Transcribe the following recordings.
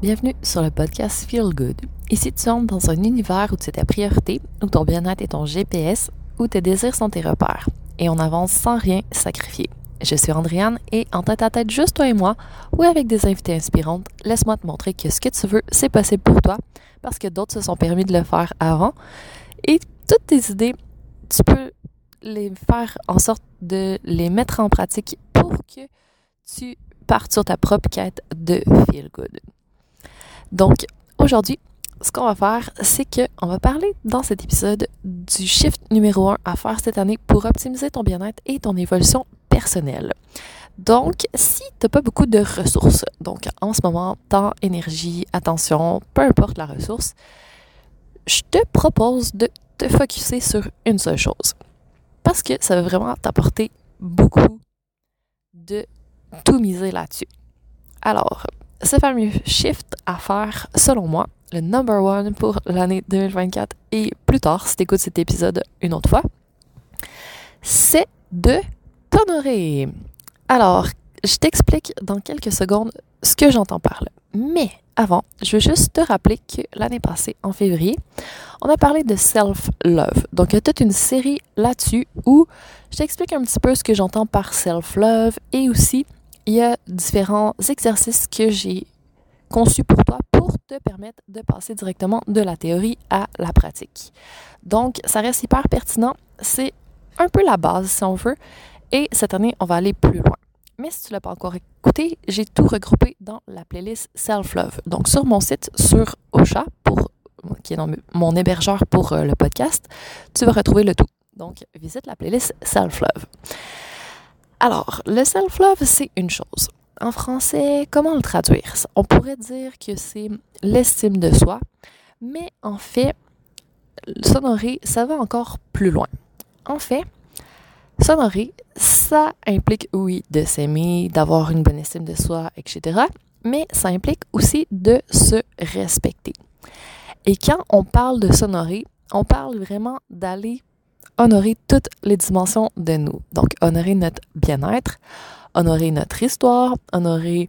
Bienvenue sur le podcast Feel Good. Ici, tu entres dans un univers où c'est ta priorité, où ton bien-être est ton GPS, où tes désirs sont tes repères. Et on avance sans rien sacrifier. Je suis Andréane et en tête à tête, juste toi et moi, ou avec des invités inspirantes, laisse-moi te montrer que ce que tu veux, c'est possible pour toi, parce que d'autres se sont permis de le faire avant. Et toutes tes idées, tu peux les faire en sorte de les mettre en pratique pour que tu partes sur ta propre quête de feel good. Donc, aujourd'hui, ce qu'on va faire, c'est qu'on va parler dans cet épisode du shift numéro 1 à faire cette année pour optimiser ton bien-être et ton évolution personnelle. Donc, si tu n'as pas beaucoup de ressources, donc en ce moment, temps, énergie, attention, peu importe la ressource, je te propose de te focuser sur une seule chose. Parce que ça va vraiment t'apporter beaucoup de tout miser là-dessus. Alors, ce fameux shift à faire, selon moi, le number one pour l'année 2024 et plus tard, si tu écoutes cet épisode une autre fois, c'est de t'honorer. Alors, je t'explique dans quelques secondes ce que j'entends par là. Mais avant, je veux juste te rappeler que l'année passée, en février, on a parlé de self-love. Donc, il y a toute une série là-dessus où je t'explique un petit peu ce que j'entends par self-love et aussi il y a différents exercices que j'ai conçus pour toi pour te permettre de passer directement de la théorie à la pratique. Donc, ça reste hyper pertinent. C'est un peu la base, si on veut. Et cette année, on va aller plus loin. Mais si tu ne l'as pas encore écouté, j'ai tout regroupé dans la playlist Self-Love. Donc, sur mon site, sur Ocha, pour, qui est mon hébergeur pour euh, le podcast, tu vas retrouver le tout. Donc, visite la playlist Self-Love. Alors, le self-love, c'est une chose. En français, comment le traduire? On pourrait dire que c'est l'estime de soi, mais en fait, s'honorer, ça va encore plus loin. En fait, s'honorer, ça implique, oui, de s'aimer, d'avoir une bonne estime de soi, etc., mais ça implique aussi de se respecter. Et quand on parle de s'honorer, on parle vraiment d'aller honorer toutes les dimensions de nous. Donc, honorer notre bien-être, honorer notre histoire, honorer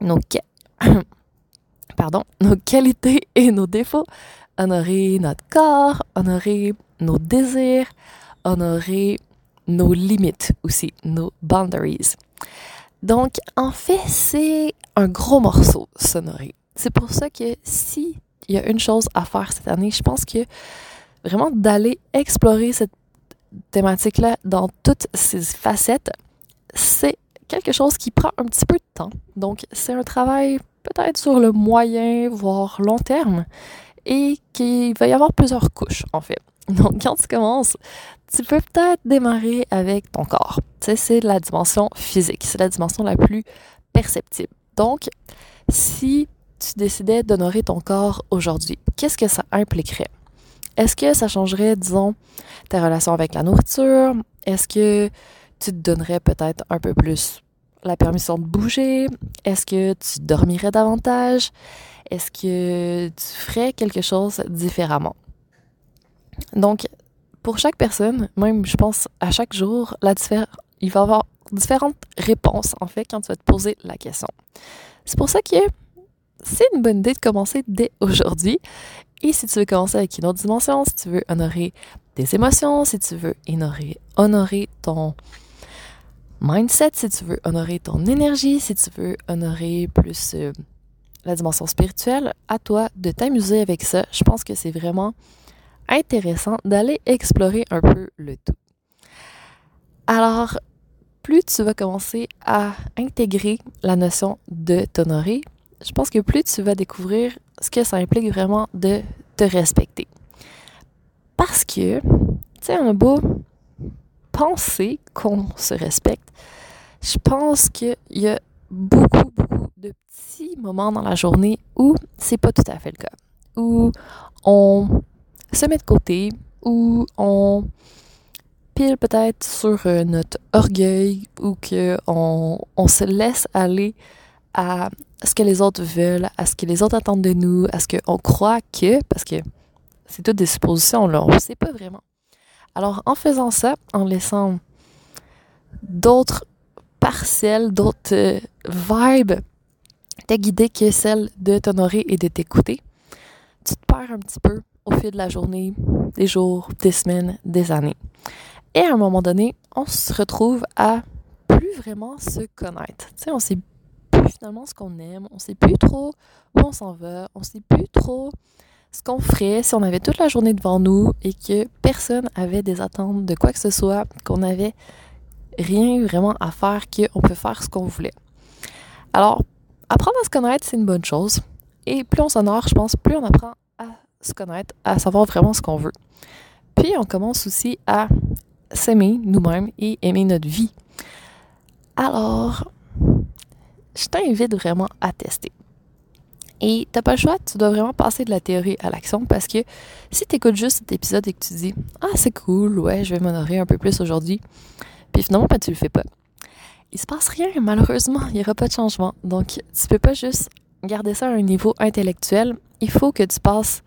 nos, nos qualités et nos défauts, honorer notre corps, honorer nos désirs, honorer nos limites aussi, nos boundaries. Donc, en fait, c'est un gros morceau, s'honorer. C'est pour ça que si il y a une chose à faire cette année, je pense que vraiment d'aller explorer cette thématique-là dans toutes ses facettes, c'est quelque chose qui prend un petit peu de temps. Donc, c'est un travail peut-être sur le moyen, voire long terme, et qu'il va y avoir plusieurs couches, en fait. Donc, quand tu commences, tu peux peut-être démarrer avec ton corps. Tu sais, c'est la dimension physique, c'est la dimension la plus perceptible. Donc, si tu décidais d'honorer ton corps aujourd'hui, qu'est-ce que ça impliquerait? Est-ce que ça changerait, disons, ta relation avec la nourriture? Est-ce que tu te donnerais peut-être un peu plus la permission de bouger? Est-ce que tu dormirais davantage? Est-ce que tu ferais quelque chose différemment? Donc, pour chaque personne, même je pense à chaque jour, il va y avoir différentes réponses en fait quand tu vas te poser la question. C'est pour ça que c'est une bonne idée de commencer dès aujourd'hui. Et si tu veux commencer avec une autre dimension, si tu veux honorer tes émotions, si tu veux honorer, ton mindset, si tu veux honorer ton énergie, si tu veux honorer plus euh, la dimension spirituelle, à toi de t'amuser avec ça. Je pense que c'est vraiment intéressant d'aller explorer un peu le tout. Alors, plus tu vas commencer à intégrer la notion de t'honorer, je pense que plus tu vas découvrir ce que ça implique vraiment de te respecter. Parce que, tu sais, on a beau penser qu'on se respecte, je pense qu'il y a beaucoup, beaucoup de petits moments dans la journée où c'est pas tout à fait le cas. Où on se met de côté, où on pile peut-être sur euh, notre orgueil, ou qu'on on se laisse aller à ce que les autres veulent, à ce que les autres attendent de nous, à ce qu'on croit que, parce que c'est toutes des suppositions, là, on ne sait pas vraiment. Alors, en faisant ça, en laissant d'autres parcelles, d'autres euh, vibes t'es guidée que celle de t'honorer et de t'écouter, tu te perds un petit peu au fil de la journée, des jours, des semaines, des années. Et à un moment donné, on se retrouve à plus vraiment se connaître. Tu sais, on sait finalement ce qu'on aime, on sait plus trop où on s'en va, on sait plus trop ce qu'on ferait si on avait toute la journée devant nous et que personne avait des attentes de quoi que ce soit, qu'on avait rien vraiment à faire, qu'on peut faire ce qu'on voulait. Alors, apprendre à se connaître, c'est une bonne chose. Et plus on s'honore, je pense, plus on apprend à se connaître, à savoir vraiment ce qu'on veut. Puis on commence aussi à s'aimer nous-mêmes et aimer notre vie. Alors, je t'invite vraiment à tester. Et t'as pas le choix, tu dois vraiment passer de la théorie à l'action parce que si tu écoutes juste cet épisode et que tu dis Ah, c'est cool, ouais, je vais m'honorer un peu plus aujourd'hui, puis finalement, ben, tu le fais pas. Il se passe rien, malheureusement, il n'y aura pas de changement. Donc, tu peux pas juste garder ça à un niveau intellectuel. Il faut que tu passes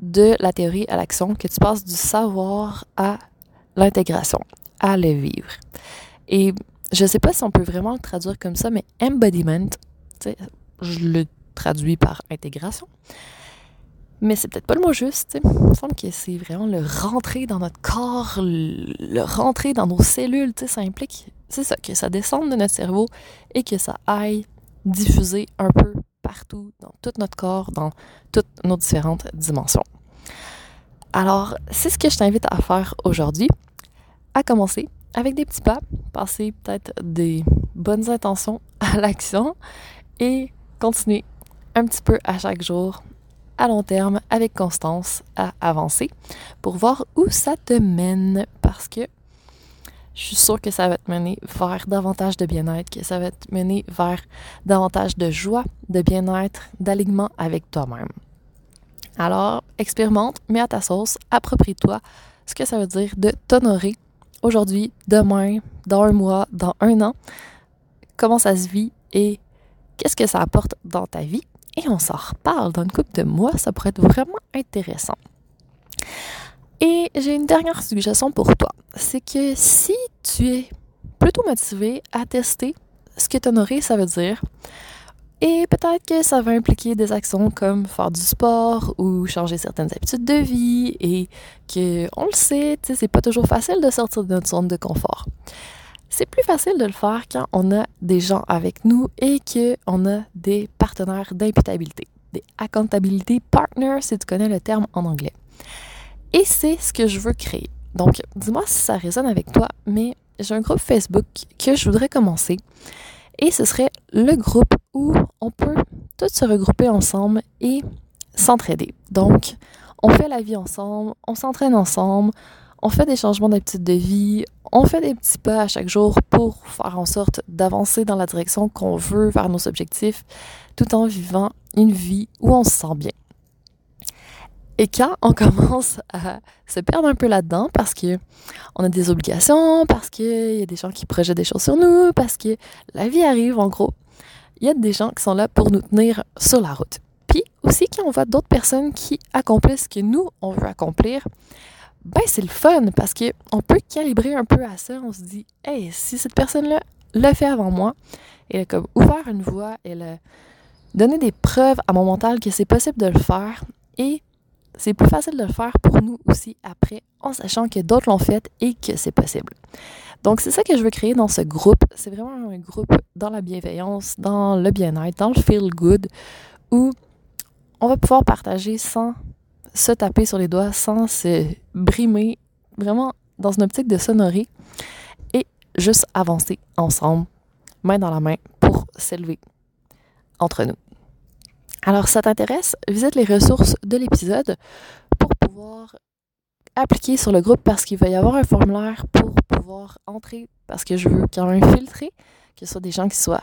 de la théorie à l'action, que tu passes du savoir à l'intégration, à le vivre. Et je sais pas si on peut vraiment le traduire comme ça, mais embodiment, je le traduit par intégration. Mais c'est peut-être pas le mot juste. Il me semble que c'est vraiment le rentrer dans notre corps, le, rentrer dans nos cellules. Ça implique, c'est ça, que ça descende de notre cerveau et que ça aille diffuser un peu partout, dans tout notre corps, dans toutes nos différentes dimensions. Alors, c'est ce que je t'invite à faire aujourd'hui. À commencer avec des petits pas, passer peut-être des bonnes intentions à l'action et continuer un petit peu à chaque jour, à long terme, avec constance, à avancer pour voir où ça te mène parce que je suis sûre que ça va te mener vers davantage de bien-être, que ça va te mener vers davantage de joie, de bien-être, d'alignement avec toi-même. Alors, expérimente, mets à ta sauce, approprie-toi ce que ça veut dire de t'honorer aujourd'hui, demain, dans un mois, dans un an, comment ça se vit et qu'est-ce que ça apporte dans ta vie? Et on s'en reparle dans une couple de mois, ça pourrait être vraiment intéressant. Et j'ai une dernière suggestion pour toi. C'est que si tu es plutôt motivé à tester ce que t'honorer, ça veut dire, et peut-être que ça va impliquer des actions comme faire du sport ou changer certaines habitudes de vie et que, on le sait, c'est pas toujours facile de sortir de notre zone de confort. C'est plus facile de le faire quand on a des gens avec nous et qu'on a des partenaires d'imputabilité, des accountability partners, si tu connais le terme en anglais. Et c'est ce que je veux créer. Donc, dis-moi si ça résonne avec toi, mais j'ai un groupe Facebook que je voudrais commencer. Et ce serait le groupe où on peut tous se regrouper ensemble et s'entraider. Donc, on fait la vie ensemble, on s'entraîne ensemble, on fait des changements d'habitude de vie, on fait des petits pas à chaque jour pour faire en sorte d'avancer dans la direction qu'on veut vers nos objectifs, tout en vivant une vie où on se sent bien. Et quand on commence à se perdre un peu là-dedans parce que on a des obligations, parce qu'il y a des gens qui projettent des choses sur nous, parce que la vie arrive en gros, il y a des gens qui sont là pour nous tenir sur la route. Puis aussi quand on voit d'autres personnes qui accomplissent ce que nous on veut accomplir, ben c'est le fun parce que on peut calibrer un peu à ça. On se dit, hey, si cette personne-là l'a fait avant moi, elle a comme ouvert une voie, elle a donné des preuves à mon mental que c'est possible de le faire et c'est plus facile de le faire pour nous aussi après, en sachant que d'autres l'ont fait et que c'est possible. Donc c'est ça que je veux créer dans ce groupe. C'est vraiment un groupe dans la bienveillance, dans le bien-être, dans le feel good, où on va pouvoir partager sans se taper sur les doigts sans se brimer, vraiment dans une optique de s'honorer et juste avancer ensemble, main dans la main, pour s'élever entre nous. Alors, si ça t'intéresse, visite les ressources de l'épisode pour pouvoir appliquer sur le groupe parce qu'il va y avoir un formulaire pour pouvoir entrer parce que je veux quand même filtrer que ce soit des gens qui soient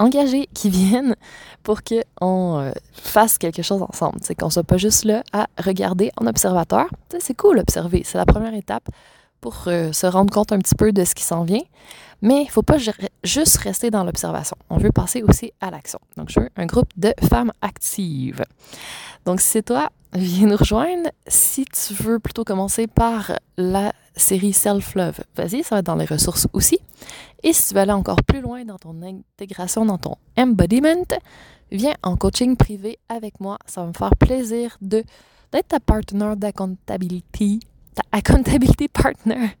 engagés qui viennent pour qu'on euh, fasse quelque chose ensemble. C'est qu'on soit pas juste là à regarder en observateur. C'est cool observer, c'est la première étape pour euh, se rendre compte un petit peu de ce qui s'en vient. Mais il faut pas juste rester dans l'observation. On veut passer aussi à l'action. Donc, je veux un groupe de femmes actives. Donc, si c'est toi, viens nous rejoindre. Si tu veux plutôt commencer par la série Self-Love, vas-y, ça va être dans les ressources aussi. Et si tu veux aller encore plus loin dans ton intégration, dans ton embodiment, viens en coaching privé avec moi. Ça va me faire plaisir de d'être ta partenaire d'accountability, ta accountability partner,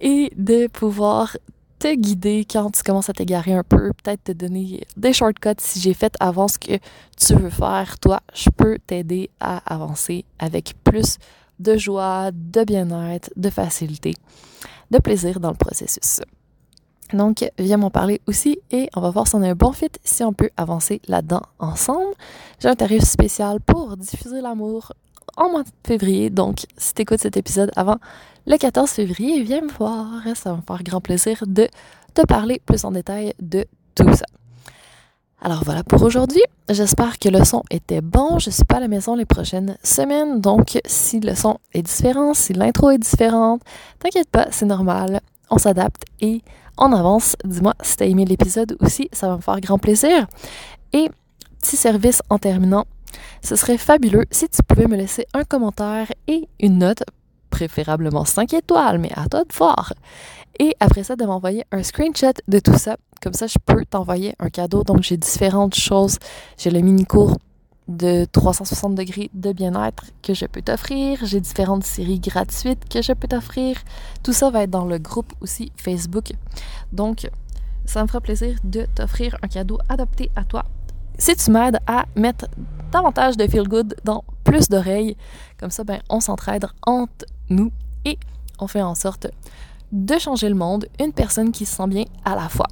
et de pouvoir te guider quand tu commences à t'égarer un peu, peut-être te donner des shortcuts si j'ai fait avant ce que tu veux faire. Toi, je peux t'aider à avancer avec plus de joie, de bien-être, de facilité, de plaisir dans le processus. Donc, viens m'en parler aussi et on va voir si on a un bon fit, si on peut avancer là-dedans ensemble. J'ai un tarif spécial pour diffuser l'amour en mois de février. Donc, si tu écoutes cet épisode avant le 14 février, viens me voir. Ça va me faire grand plaisir de te parler plus en détail de tout ça. Alors voilà pour aujourd'hui. J'espère que le son était bon. Je suis pas à la maison les prochaines semaines, donc si le son est différent, si l'intro est différente, t'inquiète pas, c'est normal. On s'adapte et on avance. Dis-moi si t'as aimé l'épisode aussi, ça va me faire grand plaisir. Et petit service en terminant, ce serait fabuleux si tu pouvais me laisser un commentaire et une note, préférablement 5 étoiles, mais à toi de voir. Et après ça, de m'envoyer un screenshot de tout ça. Comme ça, je peux t'envoyer un cadeau. Donc, j'ai différentes choses. J'ai le mini-cours de 360 degrés de bien-être que je peux t'offrir. J'ai différentes séries gratuites que je peux t'offrir. Tout ça va être dans le groupe aussi Facebook. Donc, ça me fera plaisir de t'offrir un cadeau adapté à toi. Si tu m'aides à mettre davantage de feel good dans plus d'oreilles, comme ça, ben, on s'entraide entre nous et on fait en sorte de changer le monde, une personne qui se sent bien à la fois.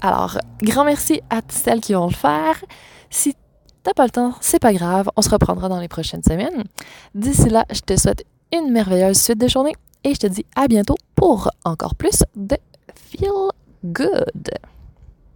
Alors, grand merci à celles qui vont le faire. Si t'as pas le temps, c'est pas grave, on se reprendra dans les prochaines semaines. D'ici là, je te souhaite une merveilleuse suite de journée et je te dis à bientôt pour encore plus de Feel Good.